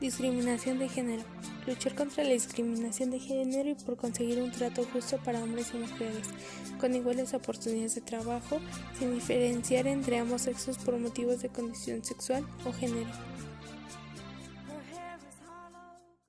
Discriminación de género. Luchar contra la discriminación de género y por conseguir un trato justo para hombres y mujeres, con iguales oportunidades de trabajo, sin diferenciar entre ambos sexos por motivos de condición sexual o género.